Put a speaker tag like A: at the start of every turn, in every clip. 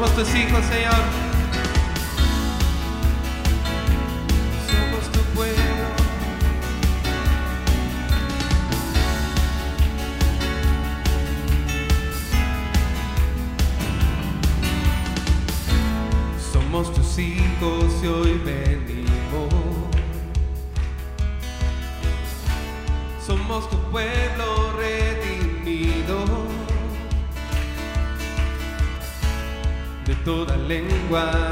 A: Somos tus hijos, Señor. Somos quoi.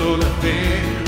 A: Sola fe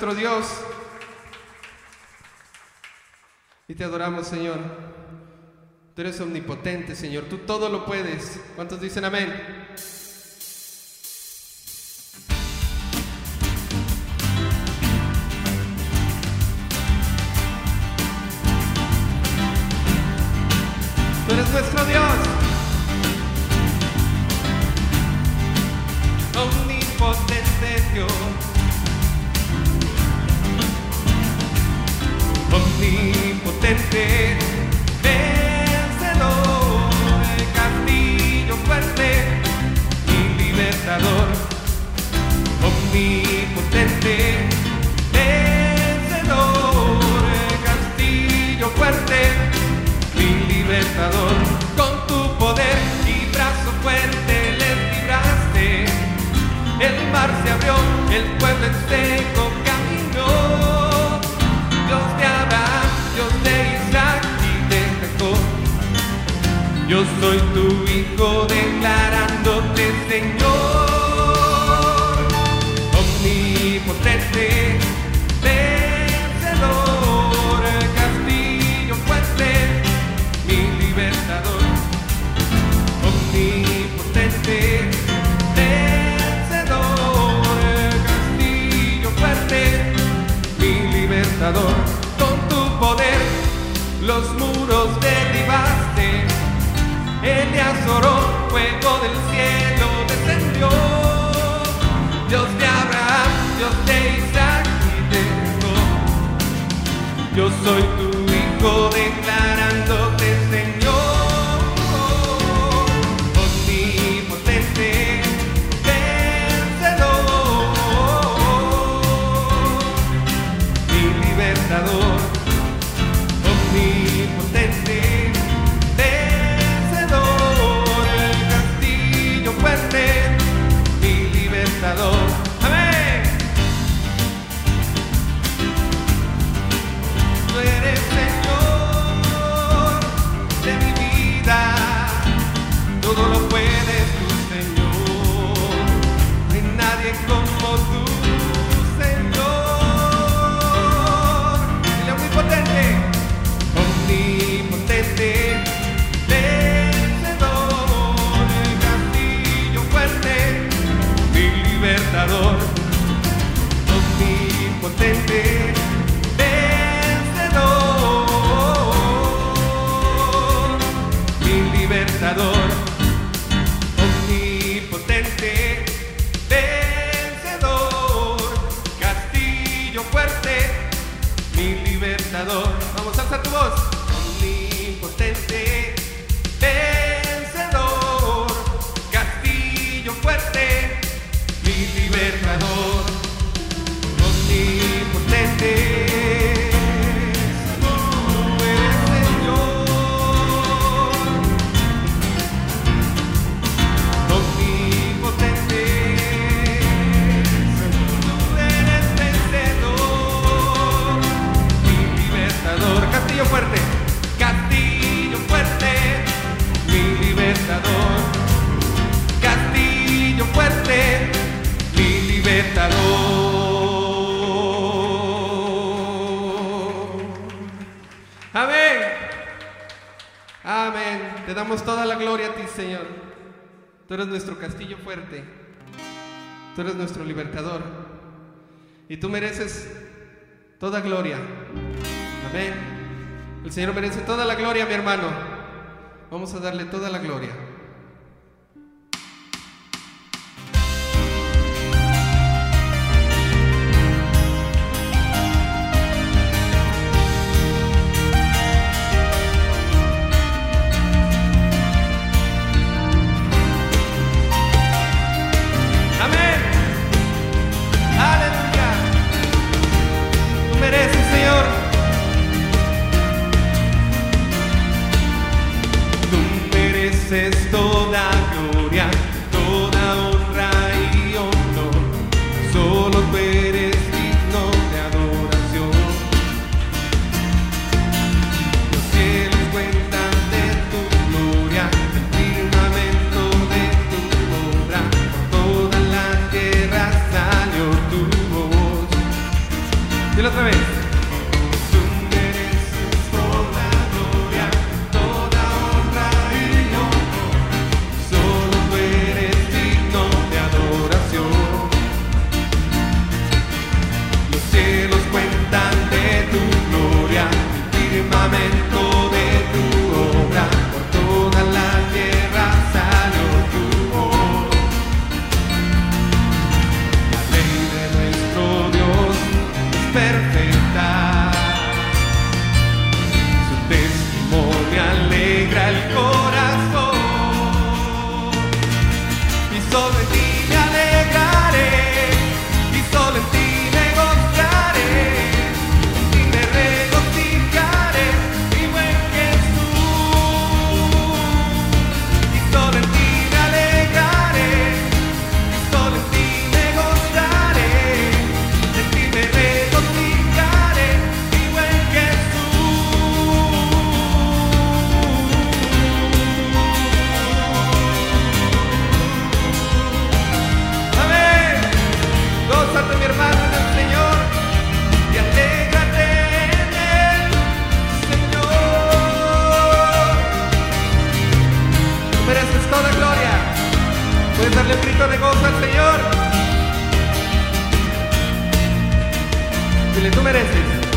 A: nuestro Dios. Y te adoramos, Señor. Tú eres omnipotente, Señor. Tú todo lo puedes. ¿Cuántos dicen amén? Yo soy tu hijo declarándote Señor. Santo Moço. Señor. Tú eres nuestro castillo fuerte. Tú eres nuestro libertador. Y tú mereces toda gloria. Amén. El Señor merece toda la gloria, mi hermano. Vamos a darle toda la gloria. Chile, tú mereces.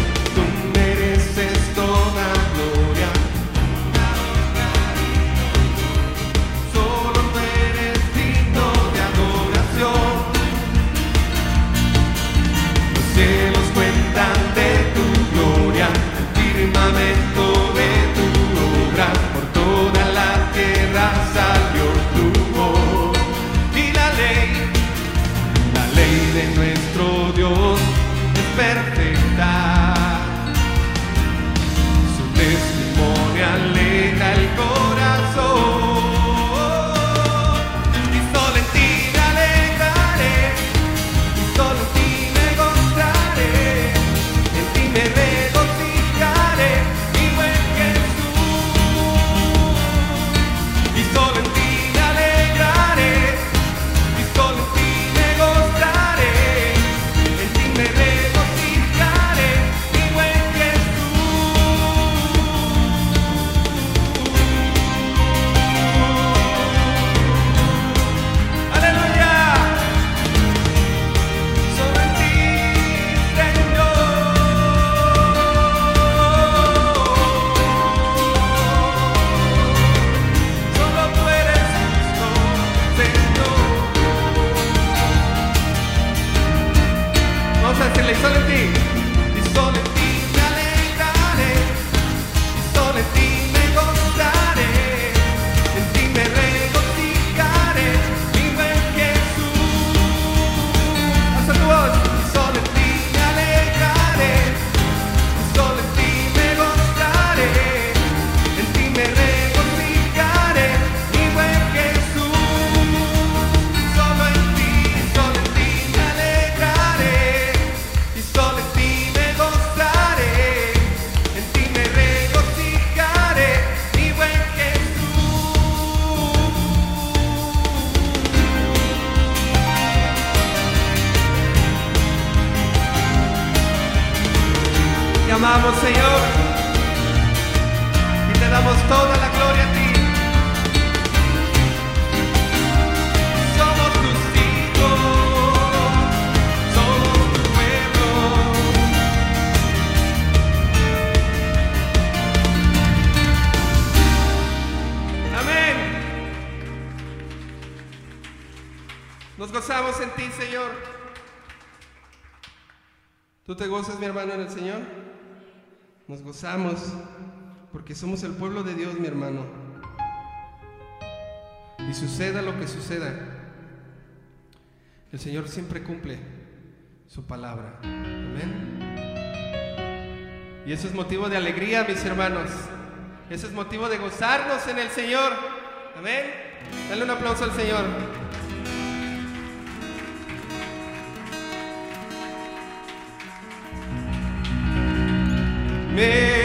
A: gozamos en ti, Señor. ¿Tú te gozas, mi hermano, en el Señor? Nos gozamos porque somos el pueblo de Dios, mi hermano. Y suceda lo que suceda, el Señor siempre cumple su palabra. Amén. Y eso es motivo de alegría, mis hermanos. Eso es motivo de gozarnos en el Señor. Amén. Dale un aplauso al Señor. Me.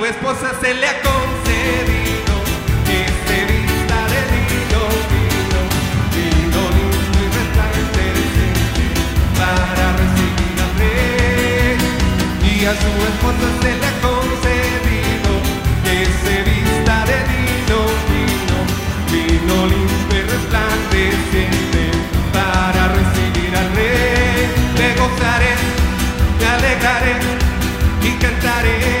A: tu esposa se le ha concedido que se vista de lino, lino, lino, lindo y restante decente para recibir al rey. Y a su esposa se le ha concedido que se vista de lino, lino, lino lindo y resplandeciente para recibir al rey. Me gozaré, me alegraré y cantaré.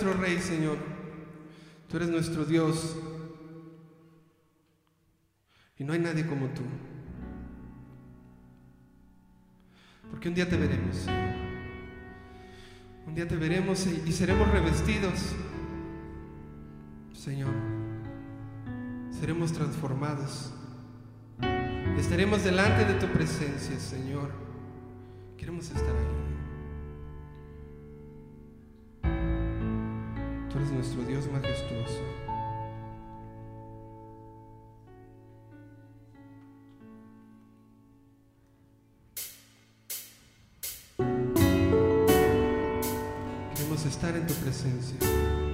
A: nuestro Rey, Señor. Tú eres nuestro Dios. Y no hay nadie como tú. Porque un día te veremos. Un día te veremos y, seremos revestidos. Señor, seremos transformados. Estaremos delante de tu presencia, Señor. Queremos estar ahí. Tú eres nuestro Dios majestuoso. Queremos estar en tu presencia.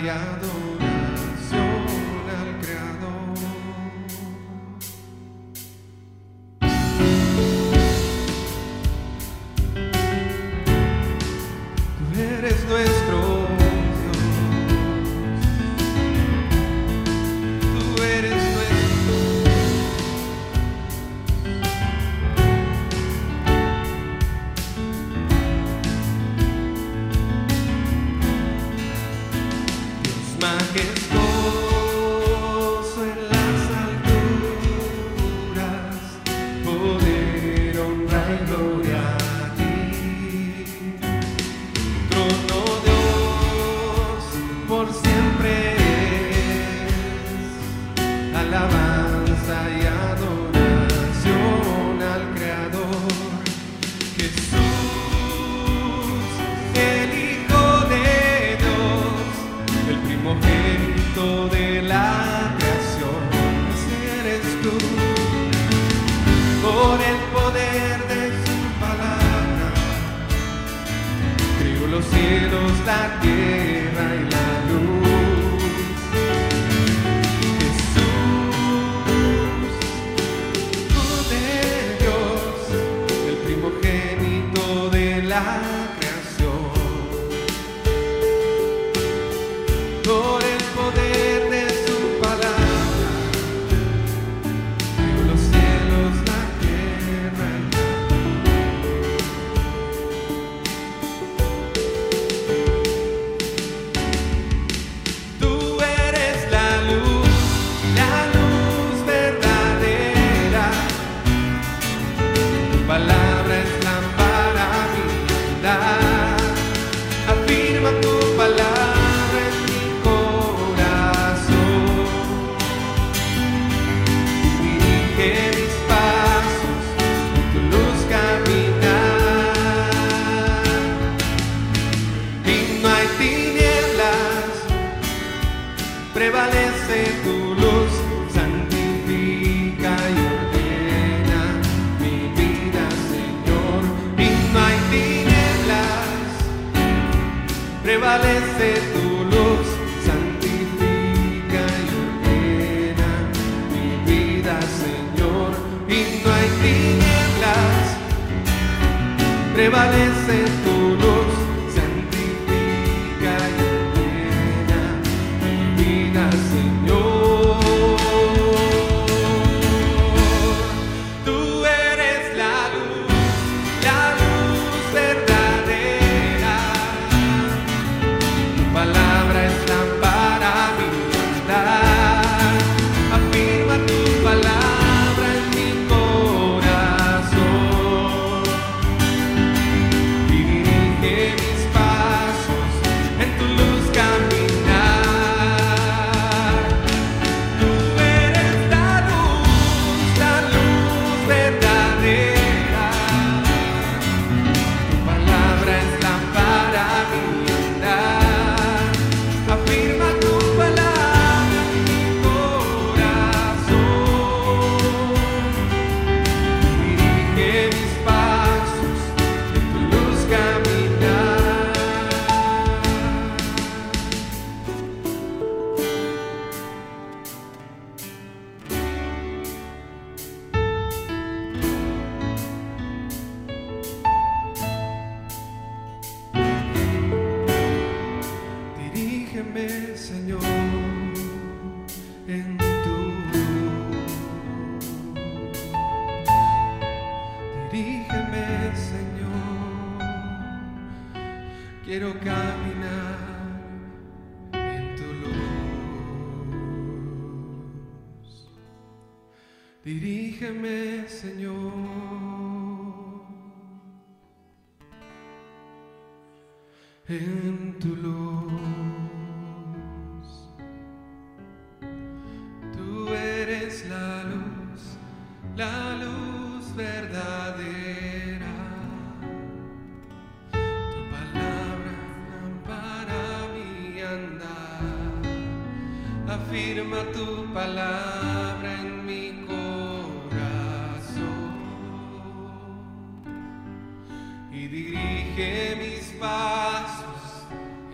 A: vaiado. ya Señor, y no hay tinieblas, prevalece tu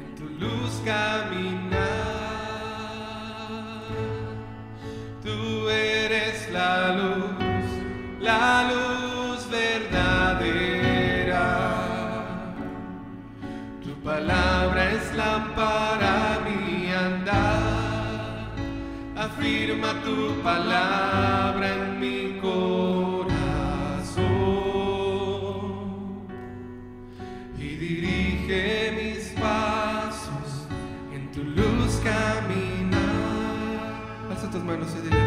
A: en tu luz caminar. Tú eres la luz, la luz verdadera. Tu palabra es lámpara mi andar. Afirma tu palabra en mas não sei direito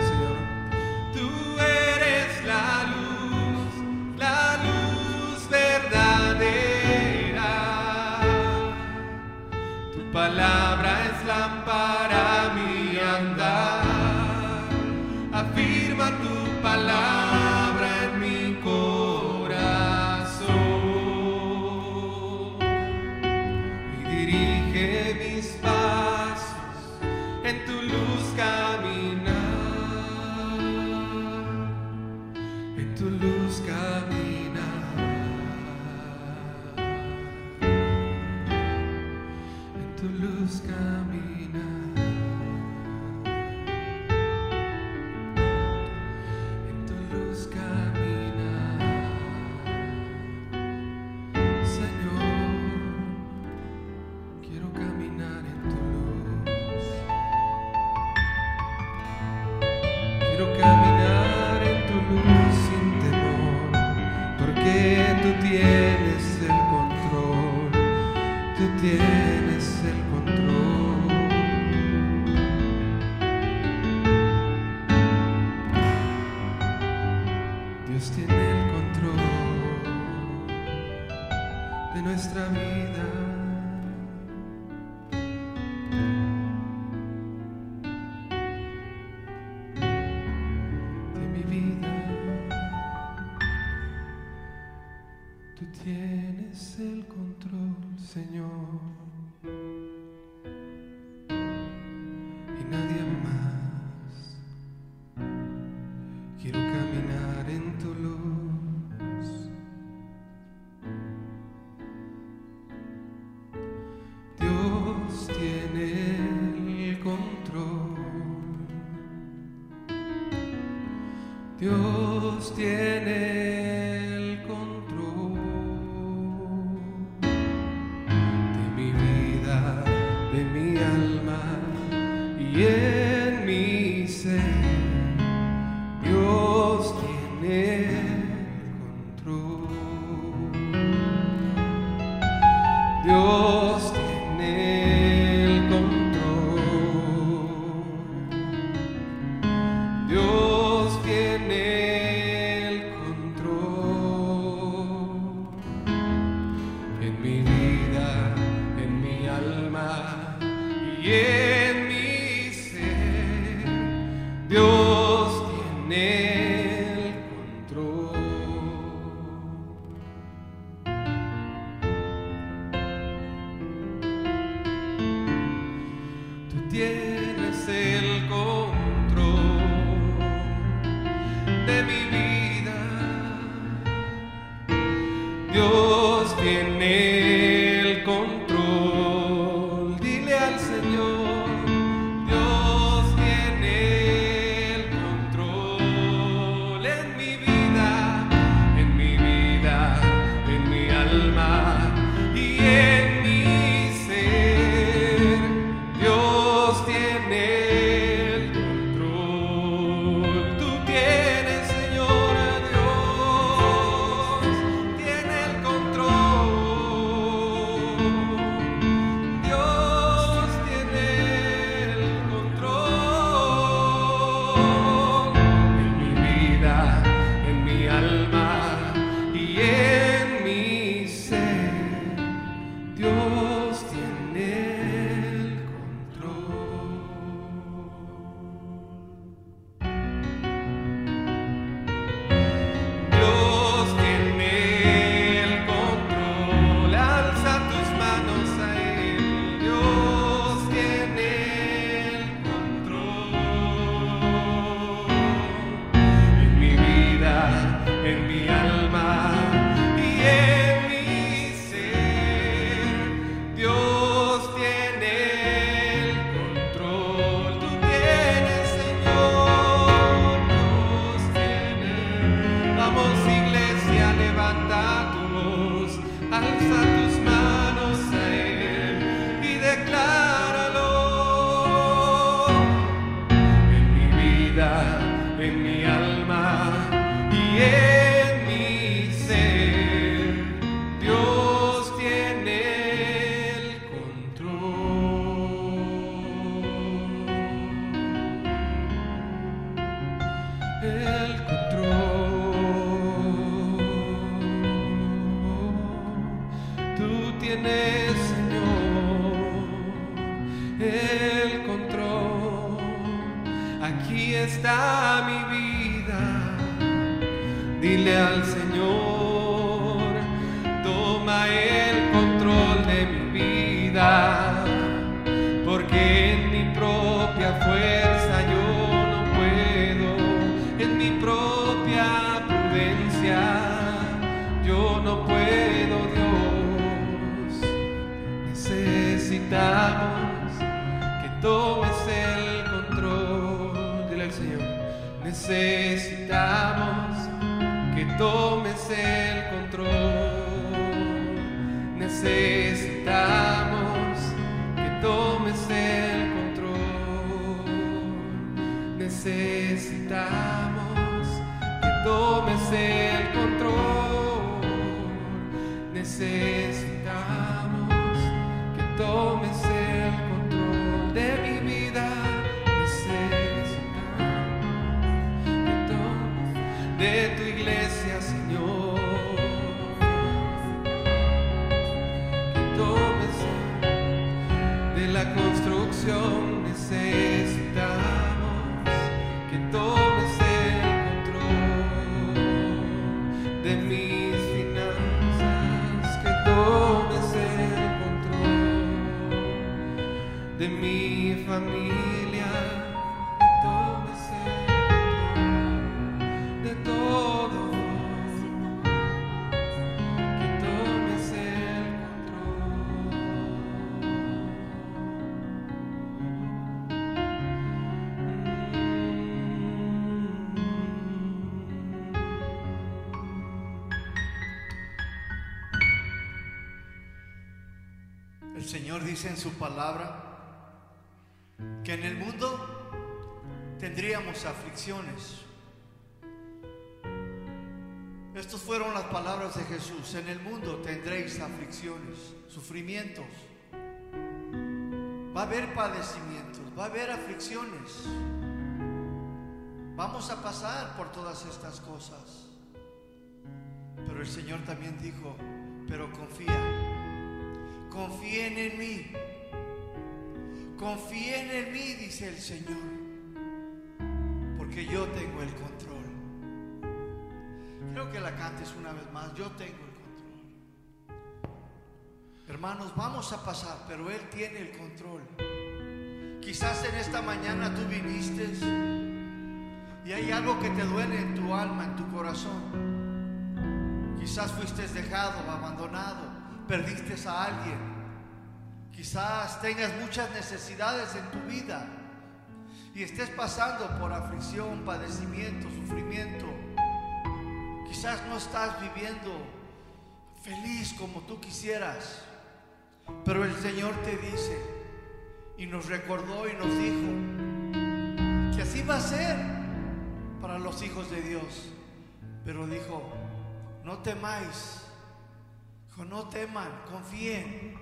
A: Dile al Señor, tomes el control. Necesitamos que tomes el control. Necesitamos que tomes el control. Necesitamos
B: en su palabra que en el mundo tendríamos aflicciones. Estas fueron las palabras de Jesús. En el mundo tendréis aflicciones, sufrimientos. Va a haber padecimientos, va a haber aflicciones. Vamos a pasar por todas estas cosas. Pero el Señor también dijo, pero confía, confíen en mí. Confíen en mí, dice el Señor, porque yo tengo el control. Creo que la cantes una vez más, yo tengo el control. Hermanos, vamos a pasar, pero Él tiene el control. Quizás en esta mañana tú viniste y hay algo que te duele en tu alma, en tu corazón. Quizás fuiste dejado, abandonado, perdiste a alguien. Quizás tengas muchas necesidades en tu vida y estés pasando por aflicción, padecimiento, sufrimiento. Quizás no estás viviendo feliz como tú quisieras, pero el Señor te dice y nos recordó y nos dijo que así va a ser para los hijos de Dios. Pero dijo, no temáis, dijo, no teman, confíen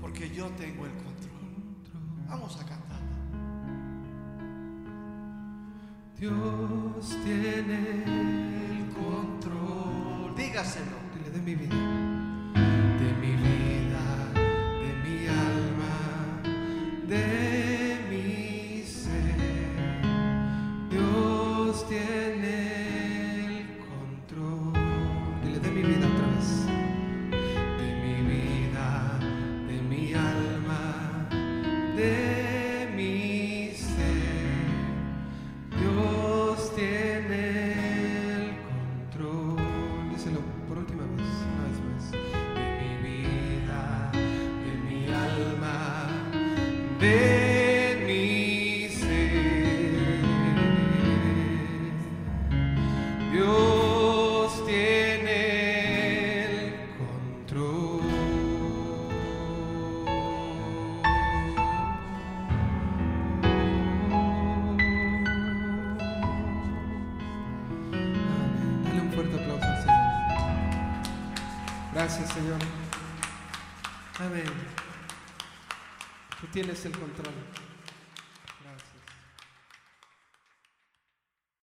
B: porque yo tengo el control. Vamos a cantar.
A: Dios tiene el control.
B: Dígaselo.
A: Dile de mi vida, El control.